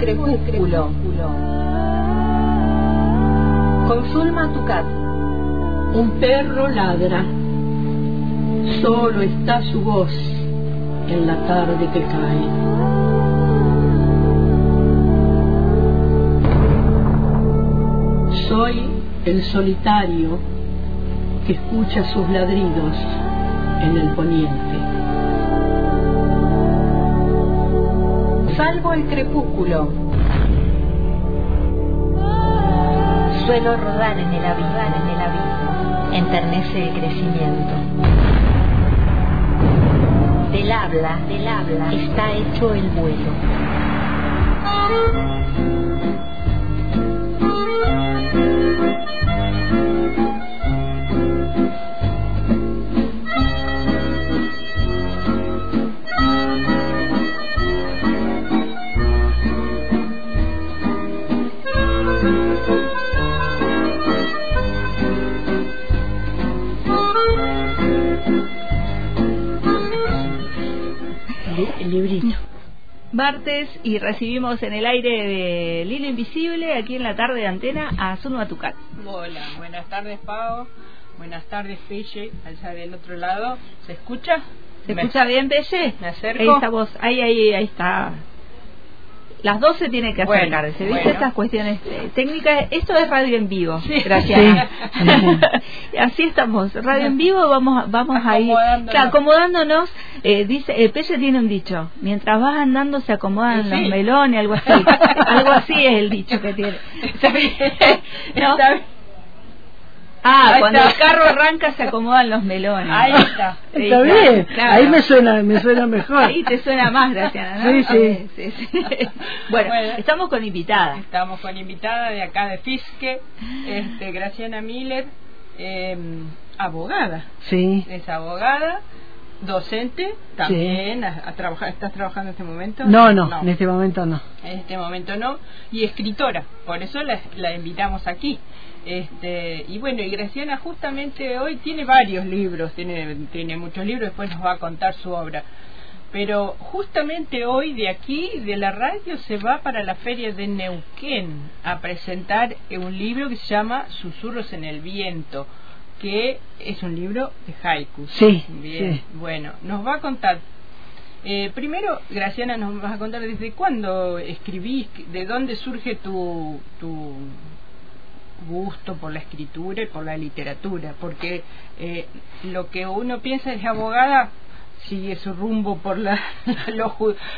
crepúsculo. Con Zulma Tucat. Un perro ladra. Solo está su voz en la tarde que cae. Soy el solitario que escucha sus ladridos en el poniente. Salvo el crepúsculo. Suelo rodar en el abismo, en el abismo, enternece el crecimiento. Del habla, del habla, está hecho el vuelo. Martes y recibimos en el aire de Lilo Invisible, aquí en la tarde de antena, a Zuno Atucat. Hola, buenas tardes Pau, buenas tardes Pelle, allá del otro lado. ¿Se escucha? ¿Se Me- escucha bien, Pelle? ¿Me acerco? Ahí está vos, ahí, ahí, ahí está. Las 12 tiene que Bueno, acercarse, ¿viste? bueno. Estas cuestiones eh, técnicas. Esto es radio en vivo, Sí. gracias. Así estamos, radio en vivo, vamos, a- vamos a ir Acomodándonos. claro, acomodándonos. Eh, dice, eh, Pelle tiene un dicho: mientras vas andando se acomodan Sí. los melones, algo así. algo así es el dicho que tiene. Está bien. ¿No? Ah, Ahí cuando está. el carro arranca se acomodan los melones. Ahí está. Sí, Está bien, claro. ahí me suena, me suena mejor. Ahí te suena más, Graciana, ¿no? Sí, sí. sí, sí. Bueno, Bueno. estamos con invitada. Estamos con invitada de acá de Fisque, este, Graciana Miller, eh, abogada. Sí, Es abogada, docente, también. A, a trabajar, ¿Estás trabajando en este momento? no, no, en este momento no. En este momento no, y escritora, por eso la, la invitamos aquí. Este, y bueno, y Graciana justamente hoy tiene varios libros, tiene, tiene muchos libros, después nos va a contar su obra. Pero justamente hoy de aquí, de la radio, se va para la feria de Neuquén a presentar un libro que se llama Susurros en el Viento, que es un libro de haikus. Sí, Bien, sí. bueno, nos va a contar eh, primero, Graciana, nos vas a contar desde cuándo escribís, de dónde surge tu, tu gusto por la escritura y por la literatura, porque eh, lo que uno piensa es abogada sigue su rumbo por la, lo,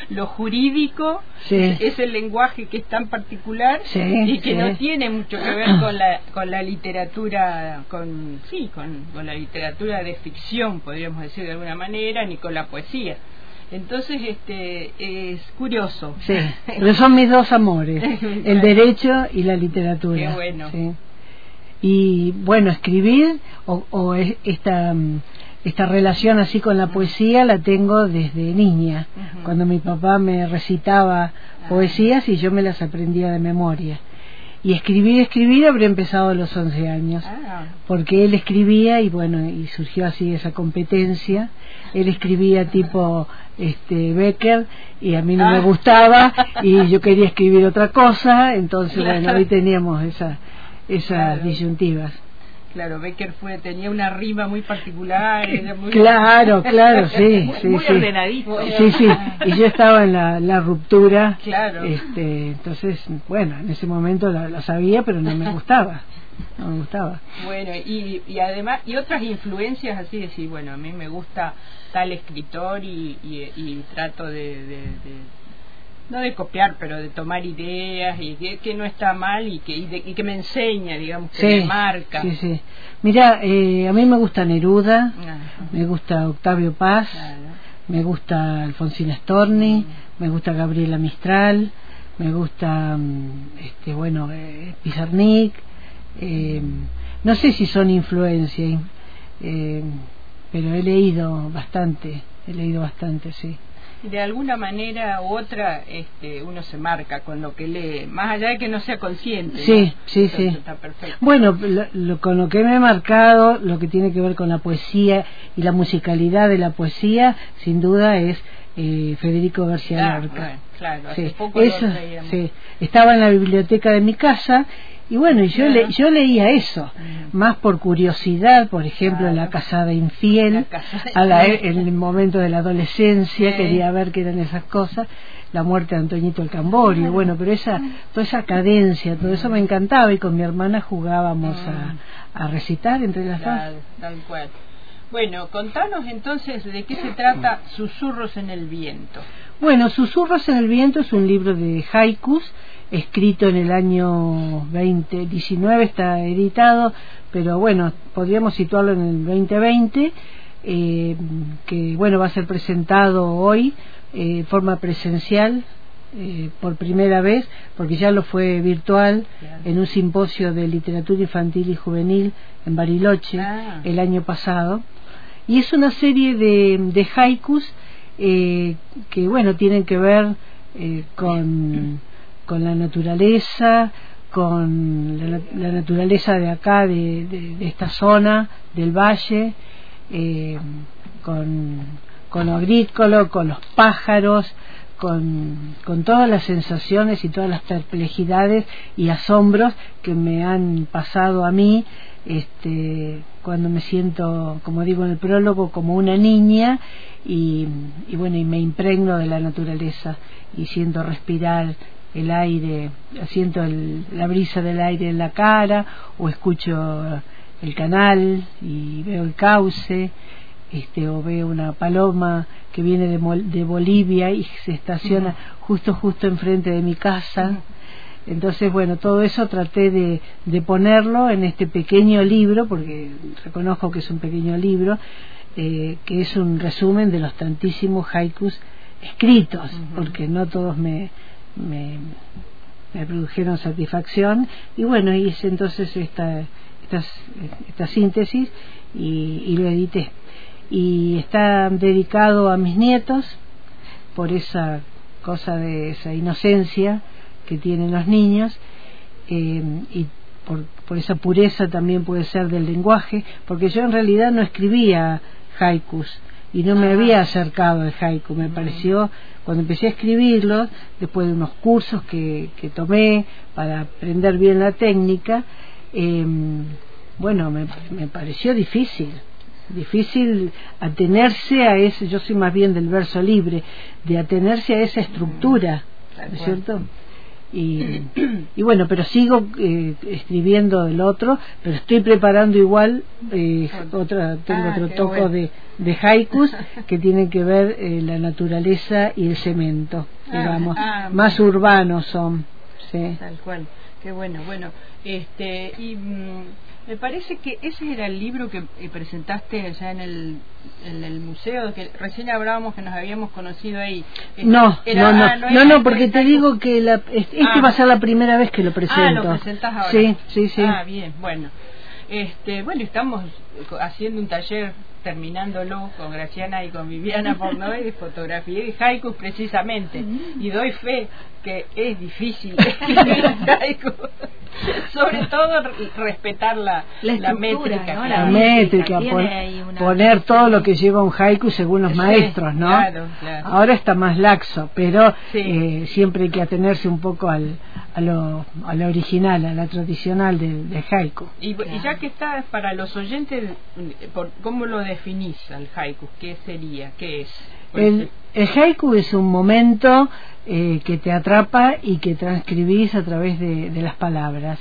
lo jurídico, Sí. el lenguaje que es tan particular Sí, y que sí. no tiene mucho que ver con la, con la literatura, con sí, con, con la literatura de ficción, podríamos decir de alguna manera, ni con la poesía. Entonces, este, es curioso. Sí, pero son mis dos amores, el derecho y la literatura. Qué bueno. sí. Y bueno, escribir o, o es- esta mm, esta relación así con la poesía la tengo desde niña, cuando mi papá me recitaba Ah. poesías y yo me las aprendía de memoria. Y escribir, escribir habría empezado a los 11 años. Ah, porque él escribía y bueno y surgió así esa competencia él escribía tipo este Becker y a mí no me Ah. gustaba y yo quería escribir otra cosa entonces Claro. bueno ahí teníamos esa esas Claro. disyuntivas claro, Becker fue, tenía una rima muy particular. era muy- claro claro sí sí Muy sí ordenadito. sí sí y yo estaba en la, la ruptura Claro. este entonces bueno en ese momento la, la sabía pero no me gustaba no me gustaba Bueno, y, y además, y otras influencias así, decir, bueno, a mí me gusta tal escritor y, y, y trato de, de- de- no de copiar, pero de tomar ideas y que, que no está mal y que, y, de- y que me enseña, digamos, que me marca. Sí, sí. Mira, eh, a mí me gusta Neruda, Ajá. me gusta Octavio Paz, Claro. me gusta Alfonsina Storni, me gusta Gabriela Mistral, me gusta, mm, este, bueno, eh, Pizarnik. eh, no sé si son influencias, eh, pero he leído bastante, he leído bastante, sí. de alguna manera u otra este, uno se marca con lo que lee, más allá de que no sea consciente. Sí, sí, sí. Bueno, con lo que me he marcado, lo que tiene que ver con la poesía y la musicalidad de la poesía, sin duda es eh, Federico García Lorca. Claro, sí. sí. Estaba en la biblioteca de mi casa y bueno, yo, le, yo leía eso, mm. más por curiosidad, por ejemplo, La Casada Infiel, a la, en el momento de la adolescencia, quería ver qué eran esas cosas, la muerte de Antoñito el Camborio, bueno, pero esa, toda esa cadencia, todo eso me encantaba y con mi hermana jugábamos a, mm. a recitar entre las dos. Tal cual. Bueno, contanos entonces de qué se trata Susurros en el Viento. Bueno, Susurros en el Viento es un libro de haikus escrito en el año 2019, está editado, pero bueno, podríamos situarlo en el 2020, eh, que bueno, va a ser presentado hoy eh, de forma presencial eh, por primera vez, porque ya lo fue virtual en un simposio de literatura infantil y juvenil en Bariloche ah. el año pasado. Y es una serie de, de haikus que, bueno, tienen que ver con con la naturaleza, con la, naturaleza de acá, de, esta zona, del valle, eh, con, con lo agrícola, con los pájaros, con, con, todas las sensaciones y todas las perplejidades y asombros que me han pasado a mí este, cuando me siento, como digo en el prólogo, como una niña y, y bueno, y me impregno de la naturaleza y siento respirar el aire, siento la brisa del aire en la cara o escucho el canal y veo el cauce este o veo una paloma que viene de, de Bolivia y se estaciona justo justo enfrente de mi casa. Entonces bueno todo eso traté de, de ponerlo en este pequeño libro porque reconozco que es un pequeño libro eh, que es un resumen de los tantísimos haikus escritos porque no todos me me, me produjeron satisfacción. Y bueno hice entonces esta esta, esta síntesis y, y, lo edité. Y está dedicado a mis nietos por esa cosa de esa inocencia que tienen los niños eh, y por, por esa pureza también puede ser del lenguaje porque yo en realidad no escribía haikus y no me había acercado al haiku. Me pareció, cuando empecé a escribirlo, después de unos cursos que, que tomé para aprender bien la técnica, eh, bueno, me, me pareció difícil difícil atenerse a ese, yo soy más bien del verso libre, de atenerse a esa estructura, ¿no es cierto? Y, y bueno, pero sigo eh, escribiendo el otro, pero estoy preparando igual, eh, otra, tengo ah, otro toco de, de haikus que tienen que ver eh, la naturaleza y el cemento, ah, digamos, ah, más urbanos son. Sí. Tal cual, qué bueno, bueno, este, y mm, me parece que ese era el libro que presentaste ya en el, en el museo, que recién hablábamos que nos habíamos conocido ahí. No, no, no, no, no, porque te digo que la, este ah. va a ser la primera vez que lo presento. Ah, lo presentás ahora. Sí, sí, sí. Ah, bien, bueno. Este, bueno, estamos haciendo un taller terminándolo con Graciana y con Viviana Pornoy de fotografía y haikus precisamente. Y doy fe que es difícil Sobre todo respetar la, la, métrica. La, métrica, poner todo lo que lleva un haiku según los maestros, ¿no? Ahora está más laxo, pero eh, siempre hay que atenerse un poco al, a, lo, a lo original, a la tradicional de, de haiku. Y, ya que está para los oyentes, por, ¿cómo lo definís al haiku? ¿Qué sería? ¿Qué es? El, el haiku es un momento eh, que te atrapa y que transcribís a través de, de las palabras.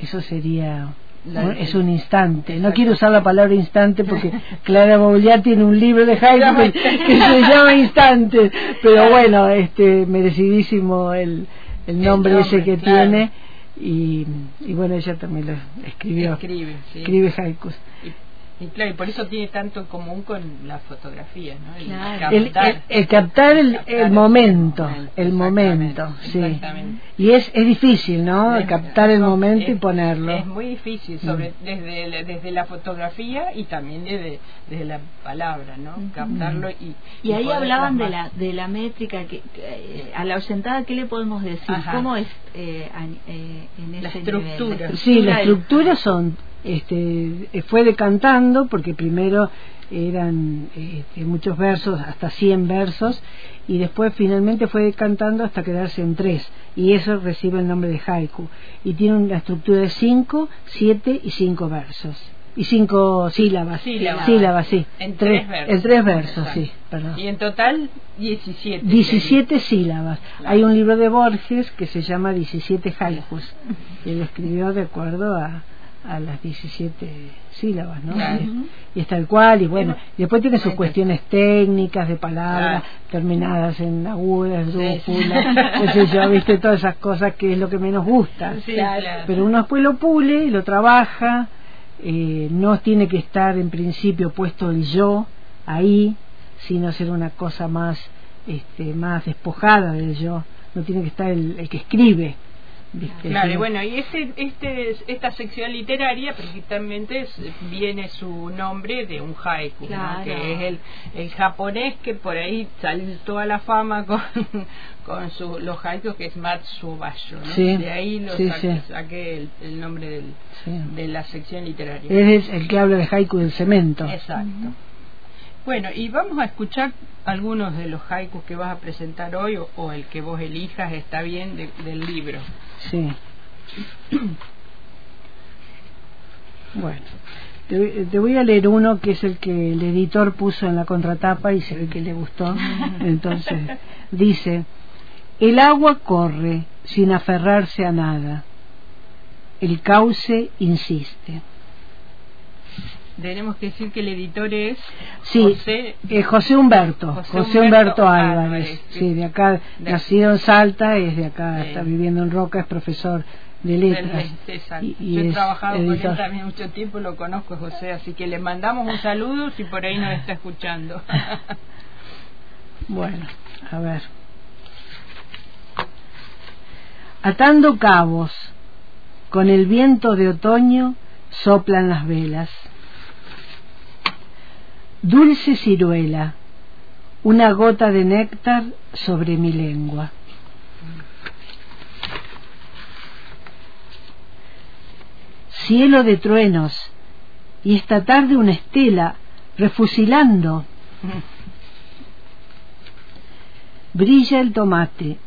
Eso sería es un instante. No quiero usar la palabra instante porque Clara Bouliat tiene un libro de haiku que, se llama Instante, pero bueno, este merecidísimo el, el nombre, ese que tiene y, y, bueno, ella también lo escribió. Escribe, Escribe haikus. Y claro, y por eso tiene tanto en común con la fotografía, ¿no? El Claro. el, el- el captar el, el momento, el momento, sí. exactamente. Y es, es difícil, ¿no? Es- captar el no, momento y ponerlo. Es muy difícil, sobre desde, desde la fotografía y también desde, desde la palabra, ¿no? Captarlo y... Y ahí hablaban de la de la métrica que, que, eh, a la ausentada qué le podemos decir Ajá. cómo es eh, eh, en La ese estructura. nivel? Sí, la del- estructura son, este, eh, fue decantando porque primero eran este, muchos versos, hasta 100 versos, y después finalmente fue decantando hasta quedarse en tres, y eso recibe el nombre de haiku. Y tiene una estructura de 5, 7 y 5 versos. Y cinco sílabas. Sílabas. sí. En Tres- tres versos. En tres versos, sí, perdón. Y en total 17. 17 sílabas. Claro. Hay un libro de Borges que se llama 17 haikus, que lo escribió de acuerdo a, a las 17 sílabas, ¿no? Claro. Y, y es tal cual, y bueno, después tiene sus cuestiones técnicas de palabras Claro. terminadas en agudas, Sí, sé yo, viste, todas esas cosas que es lo que menos gusta. Sí, claro. Pero uno después lo pule y lo trabaja, eh, no tiene que estar en principio puesto el yo ahí, sino ser una cosa más, este, más despojada del yo, no tiene que estar el, el que escribe. ¿Viste? Claro, y bueno, y este, este, esta sección literaria precisamente es- viene su nombre de un haiku, que es el, el japonés que por ahí saltó a la fama con, con su, los haikus, que es Matsubayo. ¿no? Sí, de ahí lo sí, saqué, sí. saqué el, el nombre del, de la sección literaria. Es el que habla de haiku del cemento. Exacto. Bueno, y vamos a escuchar algunos de los haikus que vas a presentar hoy o, o el que vos elijas, está bien, de- del libro. Sí. Bueno, te, voy- te voy a leer uno que es el que el editor puso en la contratapa y se ve que le gustó. Entonces, dice, el agua corre sin aferrarse a nada. El cauce insiste. Tenemos que decir que el editor es Sí, José eh, José Humberto, José José, Humberto Humberto, Álvarez, Álvarez, sí. de acá, De- nacido en Salta, es de acá, está viviendo en Roca, es profesor de letras. exacto. y- y Yo he trabajado con él también mucho tiempo, lo conozco José, así que le mandamos un saludo si por ahí nos está escuchando. Bueno, a ver. Atando cabos, con el viento de otoño soplan las velas. Dulce ciruela, una gota de néctar sobre mi lengua. Cielo de truenos, y esta tarde una estela refusilando. Brilla el tomate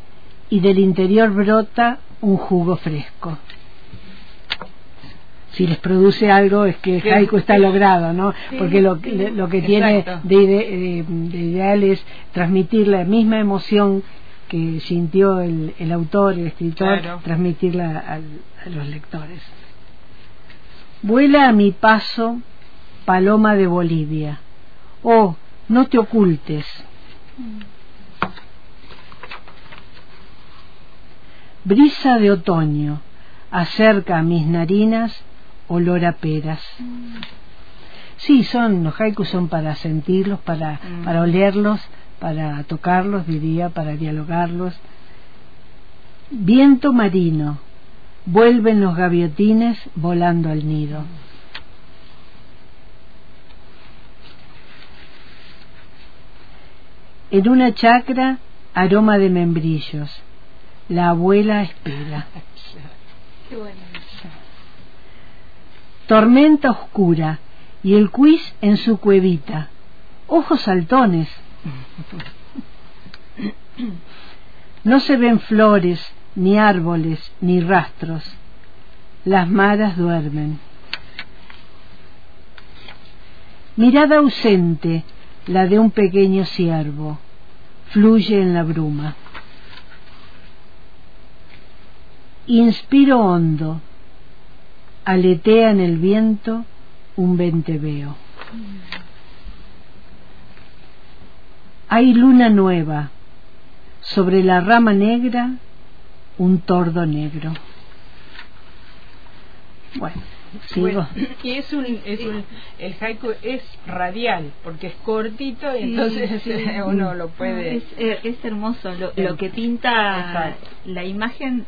y del interior brota un jugo fresco. Si les produce algo es que. Haiku está logrado, ¿no? Sí, Porque lo, sí. lo que tiene de, ide- de- de ideal es transmitir la misma emoción que sintió el, el autor, el escritor, Claro. transmitirla al- a los lectores. Vuela a mi paso, paloma de Bolivia. Oh, no te ocultes. Brisa de otoño acerca a mis narinas olor a peras. Sí, son los haikus son para sentirlos, para Mm. para olerlos, para tocarlos, diría, para dialogarlos. Viento marino, vuelven los gaviotines volando al nido. En una chacra, aroma de membrillos. La abuela espera. Qué bueno. Tormenta oscura y el quiz en su cuevita. Ojos saltones. No se ven flores, ni árboles, ni rastros. Las maras duermen. Mirada ausente, la de un pequeño ciervo, fluye en la bruma. Inspiro hondo, aletea en el viento un venteveo. Hay luna nueva, sobre la rama negra un tordo negro. Bueno, sigo. Bueno, y es un, es un, el haiku es radial, porque es cortito, y Sí, entonces sí. uno lo puede... Es, eh, es hermoso lo, lo que pinta Exacto. la imagen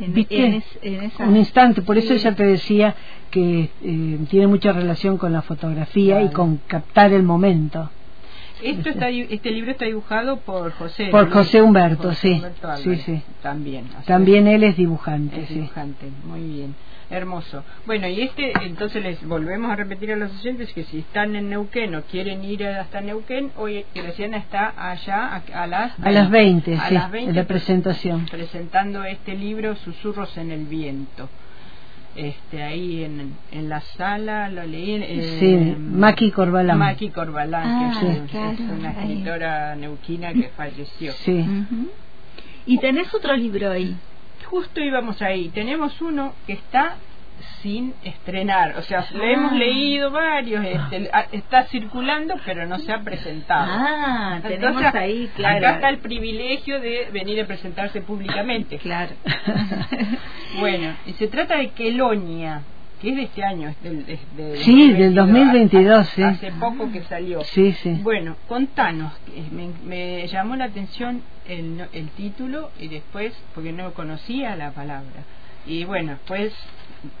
en, ¿Viste? en es- en esa... un instante, por eso ella te decía que eh, tiene mucha relación con la fotografía y con captar el momento. Esto está, este libro está dibujado por José. Por ¿no? José Humberto, José sí. Humberto Sí, Álvarez, sí. También. También él es dibujante, es sí. dibujante, muy bien. Hermoso. Bueno, y este, entonces les volvemos a repetir a los oyentes que si están en Neuquén o quieren ir hasta Neuquén, hoy Graciana está allá a, a las A las 20, a sí, las 20, en la presentación. presentando este libro Susurros en el viento. Este, ahí en, en la sala lo leí eh, Sí, Maki Corbalán. Maki Corbalán, Ah, que es, sí, claro, es una ahí. escritora neuquina que falleció. Sí. Y tenés otro libro ahí. Justo íbamos ahí. Tenemos uno que está sin estrenar. O sea, le Ah. hemos leído varios. Este, está circulando, pero no se ha presentado. Ah, tenemos ahí, claro. Acá está el privilegio de venir a presentarse públicamente. Claro. Bueno, y se trata de Quelonia, que es de este año. es Del, es Sí, del 2022, hace, sí. hace poco que salió. Sí, sí. Bueno, contanos, me, me llamó la atención el, el título y después, porque no conocía la palabra. Y bueno, pues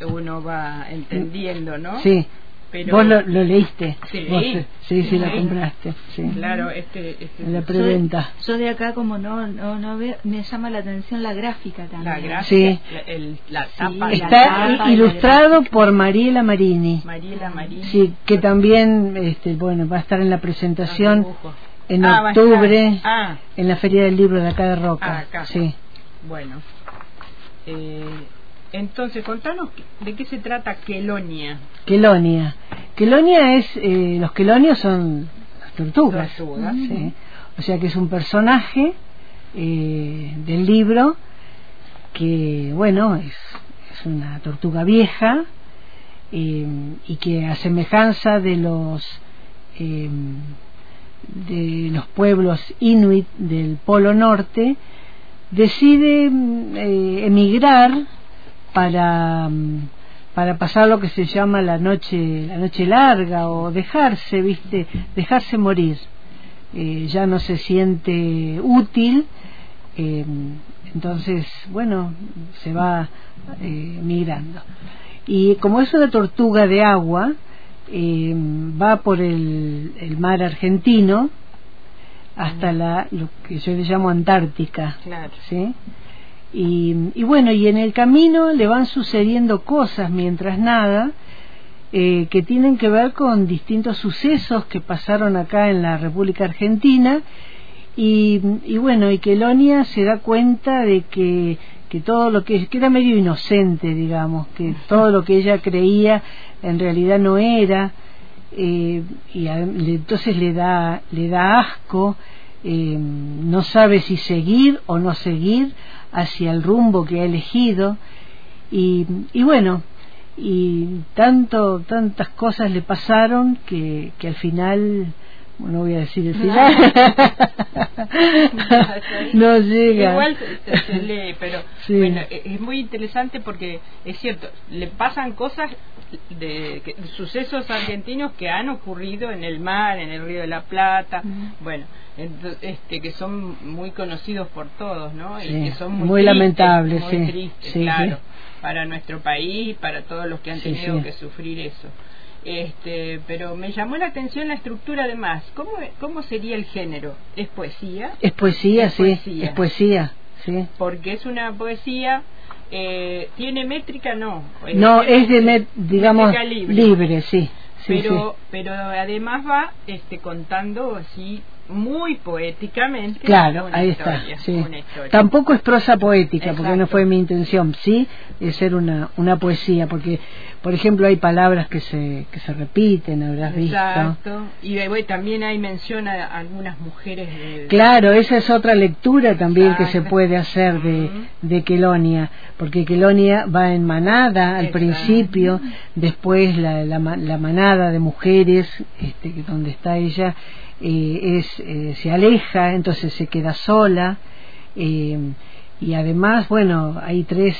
uno va entendiendo, ¿no? Sí. Pero, Vos lo, lo leíste. Sí, Vos, leí. sí, sí, la Sí. compraste. Sí. Claro, este, este la preventa. Yo, yo de acá como no no no veo, me llama la atención la gráfica también. la gráfica, Sí. la, el- la Sí, tapa, la Está tapa la ilustrado por Mariela Marini. Mariela Marín. Sí, que también, este, bueno, va a estar en la presentación en Ah, octubre Ah, en la Feria del Libro de acá de Roca. Ah, acá. Sí. bueno. Eh, entonces, contanos de qué se trata Quelonia. Quelonia. Quelonia es, eh, los quelonios son las tortugas. Tortugas. Sí. O sea que es un personaje eh, del libro que, bueno, es, es una tortuga vieja y que a semejanza de los de los pueblos inuit del Polo Norte decide mm, eh, emigrar para mm, para pasar lo que se llama la noche la noche larga o dejarse viste dejarse morir. Eh, ya no se siente útil eh, entonces bueno se va eh, migrando. Y como es una tortuga de agua eh, va por el, el mar argentino hasta la lo que yo le llamo Antártica Claro. ¿sí? Y, y bueno, y en el camino le van sucediendo cosas mientras nada eh, que tienen que ver con distintos sucesos que pasaron acá en la República Argentina y, y bueno, y que Elonia se da cuenta de que, que todo lo que, que era medio inocente, digamos, que todo lo que ella creía en realidad no era, eh, y a- entonces le da, le da asco, eh, no sabe si seguir o no seguir hacia el rumbo que ha elegido, y, y bueno, y tanto tantas cosas le pasaron que, que al final no voy a decir el final no llega. Igual se, se lee, pero Sí. bueno, e- es muy interesante porque es cierto, le pasan cosas de, que- sucesos argentinos que han ocurrido en el mar, en el río de la Plata, bueno, este que son muy conocidos por todos, ¿no? Sí, y que son muy muy, tristes, lamentables, muy sí, tristes, claro, para nuestro país y para todos los que han tenido que sufrir eso. Este, pero me llamó la atención la estructura además. ¿Cómo, cómo sería el género? ¿Es poesía? es poesía Es sí poesía. es poesía sí porque es una poesía eh, tiene métrica no Eh, no tiene es de met- digamos libre, libre sí sí pero pero además va este contando así muy poéticamente Claro, una ahí historia, está. Sí. una. Tampoco es prosa poética, porque no fue mi intención. Sí, es ser una, una poesía, porque, por ejemplo, hay palabras que se, que se repiten, habrás visto. Exacto. Y bueno, también hay mención a algunas mujeres de, Claro, esa es otra lectura también que se Exacto. puede hacer de, de Quelonia, porque Quelonia va en manada al Exacto. principio, después la, la, la manada de mujeres, este, que donde está ella, eh, es, eh, se aleja, entonces se queda sola, eh, y además, bueno, hay tres,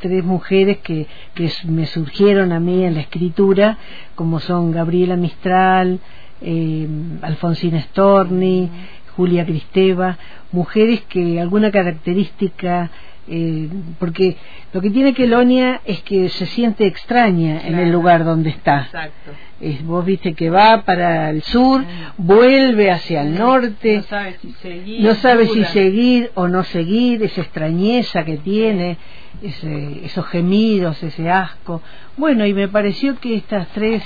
tres mujeres que, que me surgieron a mí en la escritura, como son Gabriela Mistral, eh, Alfonsina Storni, Julia Cristeva, mujeres que alguna característica eh, porque lo que tiene Kelonia es que se siente extraña en el lugar donde está. Exacto. Es, vos viste que va para el sur, vuelve hacia el norte, no sabe si seguir, no sabe si seguir o no seguir, esa extrañeza que tiene, ese, esos gemidos, ese asco. Bueno, y me pareció que estas tres,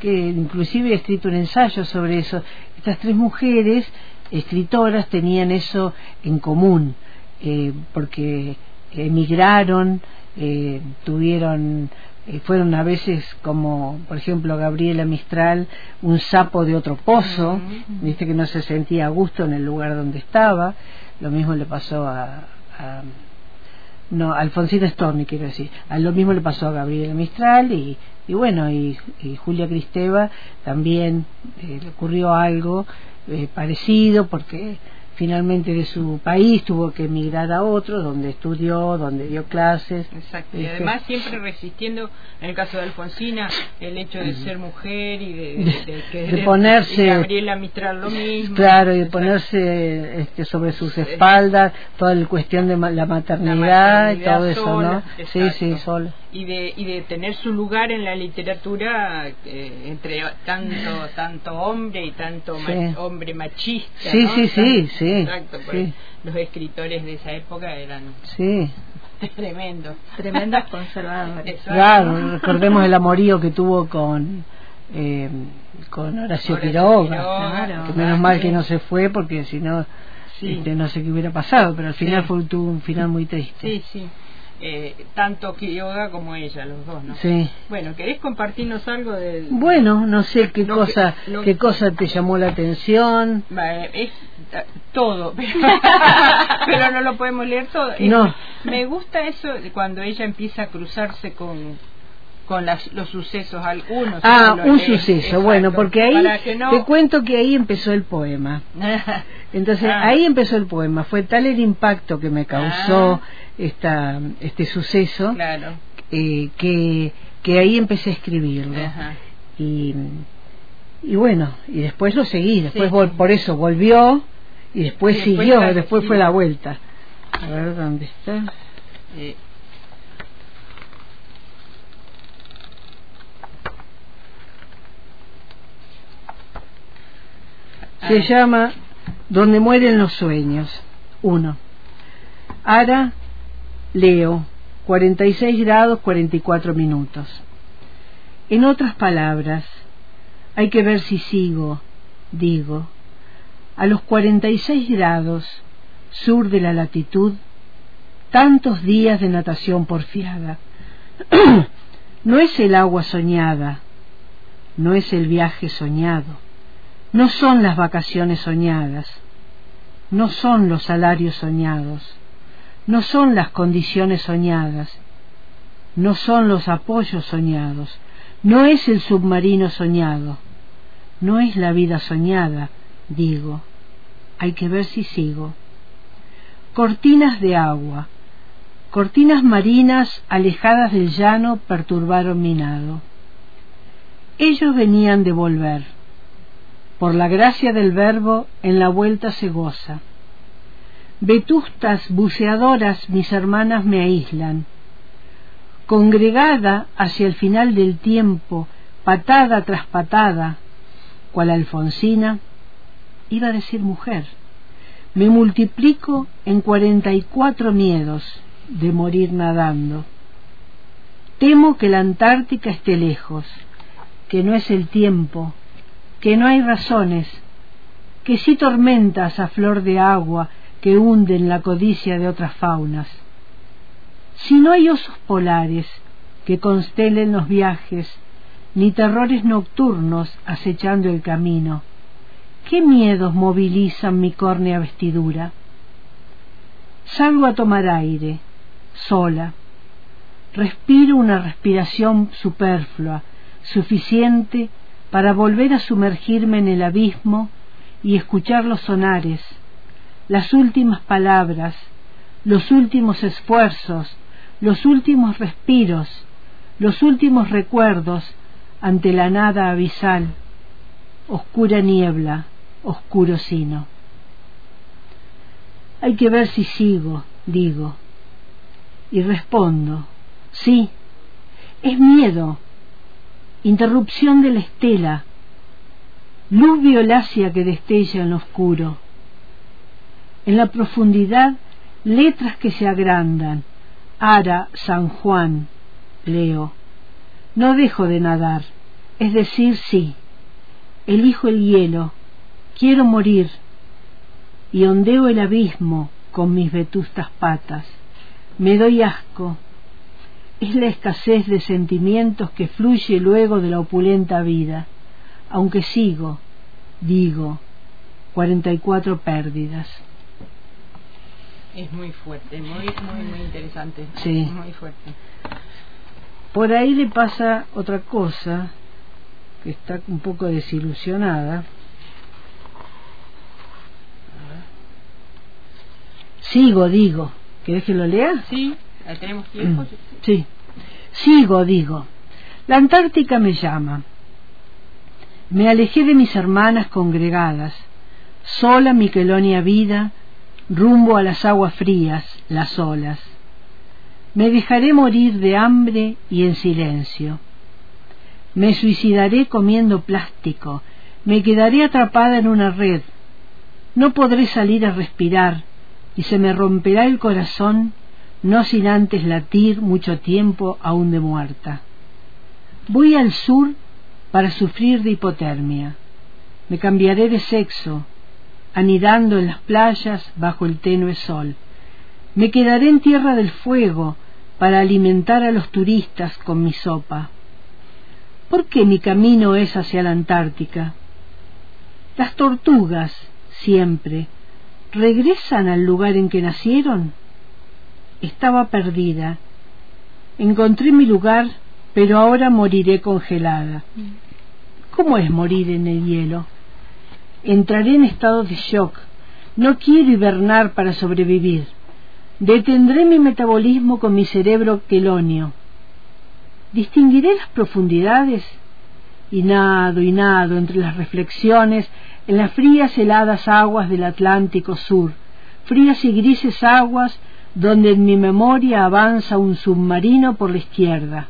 que inclusive he escrito un ensayo sobre eso, estas tres mujeres escritoras tenían eso en común, eh, porque emigraron, eh, tuvieron, eh, fueron a veces como, por ejemplo, Gabriela Mistral, un sapo de otro pozo, viste que no se sentía a gusto en el lugar donde estaba, lo mismo le pasó a, a no, Alfonsina Storni quiero decir, a lo mismo le pasó a Gabriela Mistral y, y bueno, y, y Julia Cristeva también eh, le ocurrió algo eh, parecido porque finalmente de su país tuvo que emigrar a otro donde estudió, donde dio clases. Exacto. Y Este, además siempre resistiendo, en el caso de Alfonsina, el hecho de ser mujer y de, de, de querer- De ponerse- y Gabriela Mistral lo mismo. Claro, y de ponerse este, sobre sus espaldas toda la cuestión de la maternidad, y maternidad todo eso, ¿no? Sí, sí, sola. Y de y de tener su lugar en la literatura eh, entre tanto tanto hombre y tanto ma- hombre machista Sí, ¿no? sí, sí, sí, exacto sí. los escritores de esa época eran Sí, tremendos Tremendos conservadores. Exacto. claro, recordemos el amorío que tuvo con eh, con Horacio Horacio Quiroga, Quiroga, claro. que menos mal que no se fue porque si no Sí. este, no sé qué hubiera pasado, pero al final Sí. fue, tuvo un final muy triste. sí sí Eh, tanto Quiroga como ella los dos no Sí. bueno querés compartirnos algo del Bueno, no sé qué que- cosa, lo- qué cosa te llamó la atención. Eh, Es todo, pero no lo podemos leer todo. No. Me gusta eso de cuando ella empieza a cruzarse con con las- los sucesos algunos. Ah, un suceso, exacto, bueno, porque ahí no- te cuento que ahí empezó el poema. Entonces, Ah. ahí empezó el poema. Fue tal el impacto que me causó Ah. esta, este suceso claro. eh, que, que ahí empecé a escribirlo. Ajá. Y, y bueno, y después lo seguí. Después Sí. vol- por eso volvió y después Y después siguió, después fue la vuelta. A ver dónde está. Eh, Se llama Donde mueren los sueños. Uno. Ara, Leo, 46 grados 44 minutos. En otras palabras, hay que ver si sigo, digo, a los 46 grados sur de la latitud, tantos días de natación porfiada. no es el agua soñada, no es el viaje soñado no son las vacaciones soñadas, no son los salarios soñados, no son las condiciones soñadas, no son los apoyos soñados, no es el submarino soñado, no es la vida soñada, digo, hay que ver si sigo. Cortinas de agua, cortinas marinas alejadas del llano perturbaron mi nado. Ellos venían de volver por la gracia del verbo en la vuelta se goza. Vetustas buceadoras mis hermanas me aíslan. Congregada hacia el final del tiempo, patada tras patada, cual Alfonsina, iba a decir mujer, me multiplico en cuarenta y cuatro miedos de morir nadando. Temo que la Antártica esté lejos, que no es el tiempo, que no hay razones, que sí tormentas a flor de agua que hunden la codicia de otras faunas. Si no hay osos polares que constelen los viajes, ni terrores nocturnos acechando el camino, ¿qué miedos movilizan mi córnea vestidura? Salgo a tomar aire, sola. Respiro una respiración superflua, suficiente para volver a sumergirme en el abismo y escuchar los sonares, las últimas palabras, los últimos esfuerzos, los últimos respiros, los últimos recuerdos ante la nada abisal, oscura niebla, oscuro sino. Hay que ver si sigo, digo, y respondo, sí, es miedo, interrupción de la estela, luz violácea que destella en lo oscuro. En la profundidad, letras que se agrandan. Ara, San Juan, leo. No dejo de nadar, es decir, sí. Elijo el hielo, quiero morir, y ondeo el abismo con mis vetustas patas. Me doy asco. Es la escasez de sentimientos que fluye luego de la opulenta vida aunque sigo, digo, 44 pérdidas. Es muy fuerte, muy, muy, muy interesante. Sí. Muy fuerte. Por ahí le pasa otra cosa, que está un poco desilusionada. Sigo, digo. ¿Querés que lo lea? Sí, tenemos tiempo. Sí. Sigo, digo. La Antártica me llama. Me alejé de mis hermanas congregadas, sola mi quelonia vida, rumbo a las aguas frías, las olas. Me dejaré morir de hambre y en silencio. Me suicidaré comiendo plástico, me quedaré atrapada en una red. No podré salir a respirar y se me romperá el corazón, no sin antes latir mucho tiempo aún de muerta. Voy al sur para sufrir de hipotermia. Me cambiaré de sexo, anidando en las playas bajo el tenue sol. Me quedaré en tierra del fuego para alimentar a los turistas con mi sopa. ¿Por qué mi camino es hacia la Antártica? Las tortugas, siempre, regresan al lugar en que nacieron. Estaba perdida. Encontré mi lugar pero ahora moriré congelada. ¿Cómo es morir en el hielo? Entraré en estado de shock. No quiero hibernar para sobrevivir. Detendré mi metabolismo con mi cerebro quelonio. ¿Distinguiré las profundidades? Y nado y nado entre las reflexiones en las frías heladas aguas del Atlántico Sur, frías y grises aguas donde en mi memoria avanza un submarino por la izquierda.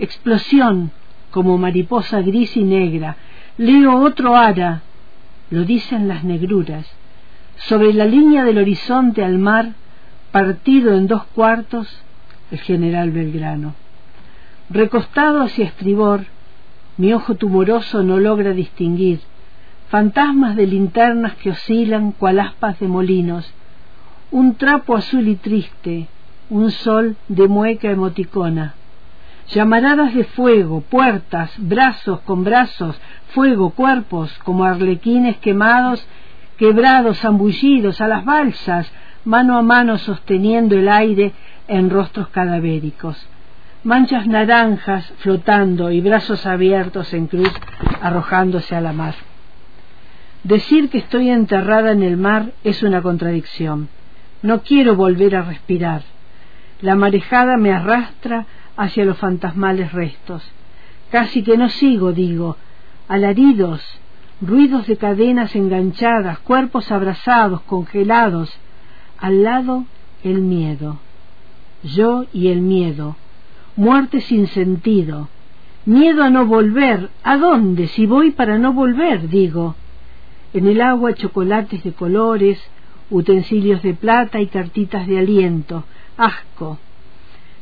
Explosión como mariposa gris y negra, leo otro ara, lo dicen las negruras, sobre la línea del horizonte al mar, partido en dos cuartos, el general Belgrano. Recostado hacia estribor, mi ojo tumoroso no logra distinguir. Fantasmas de linternas que oscilan cual aspas de molinos, un trapo azul y triste, un sol de mueca emoticona llamaradas de fuego, puertas, brazos con brazos, fuego, cuerpos, como arlequines quemados, quebrados, zambullidos, a las balsas, mano a mano sosteniendo el aire en rostros cadavéricos. Manchas naranjas flotando y brazos abiertos en cruz arrojándose a la mar. Decir que estoy enterrada en el mar es una contradicción. No quiero volver a respirar. La marejada me arrastra hacia los fantasmales restos. Casi que no sigo, digo, alaridos, ruidos de cadenas enganchadas, cuerpos abrazados, congelados, al lado el miedo, yo y el miedo, muerte sin sentido, miedo a no volver, ¿a dónde? Si voy para no volver, digo. En el agua chocolates de colores, utensilios de plata y cartitas de aliento, asco,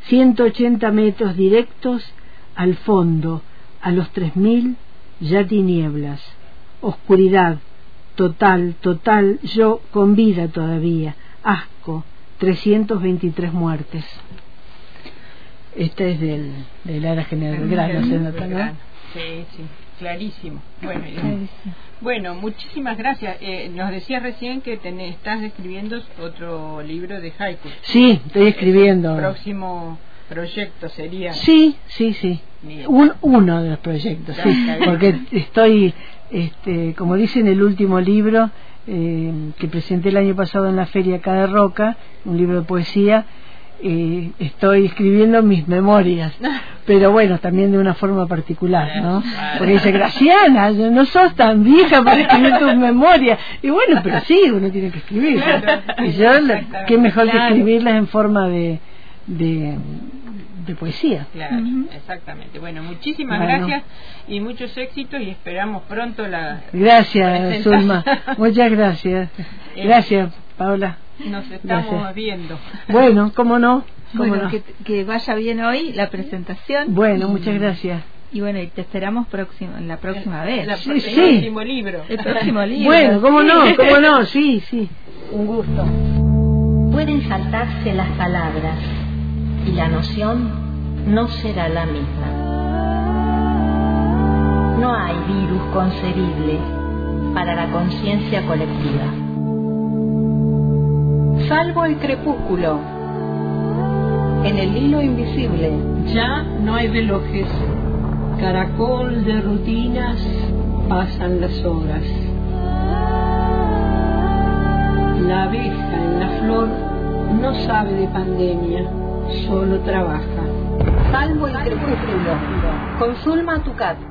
180 metros directos al fondo, a los 3000 ya tinieblas, oscuridad, total, total, yo con vida todavía, asco, 323 muertes. Este es del, del área general Belgrano, ¿se nota, no? Sí, sí, clarísimo. Bueno, bueno muchísimas gracias. Eh, nos decía recién que tenés, estás escribiendo otro libro de haiku. Sí, estoy escribiendo. El próximo proyecto sería. Sí, sí, sí. Un, uno de los proyectos, sí. Porque estoy, este, como dice en el último libro eh, que presenté el año pasado en la Feria Cada Roca, un libro de poesía, eh, estoy escribiendo mis memorias, pero bueno, también de una forma particular, ¿no? Porque dice, Graciana, no sos tan vieja para escribir tus memorias. Y bueno, pero sí, uno tiene que escribir. Y yo, qué mejor que escribirlas en forma de, de, de poesía. Claro, exactamente. Bueno, muchísimas gracias y muchos éxitos y esperamos pronto la. Gracias, Zulma. Muchas gracias. Eh, gracias, Paula. Nos estamos viendo. Bueno, cómo no. bueno, Que, que, vaya bien hoy la presentación. Bueno, muchas gracias. Y bueno, y te esperamos próximo, la próxima vez. sí, el próximo libro. El próximo libro. Bueno, cómo no, cómo no, sí, sí. Un gusto. Pueden saltarse las palabras y la noción no será la misma. No hay virus concebible para la conciencia colectiva. Salvo el crepúsculo, en el hilo invisible. Ya no hay velojes, caracol de rutinas, pasan las horas. La abeja en la flor no sabe de pandemia, solo trabaja. Salvo el crepúsculo, con Zulma Tucat.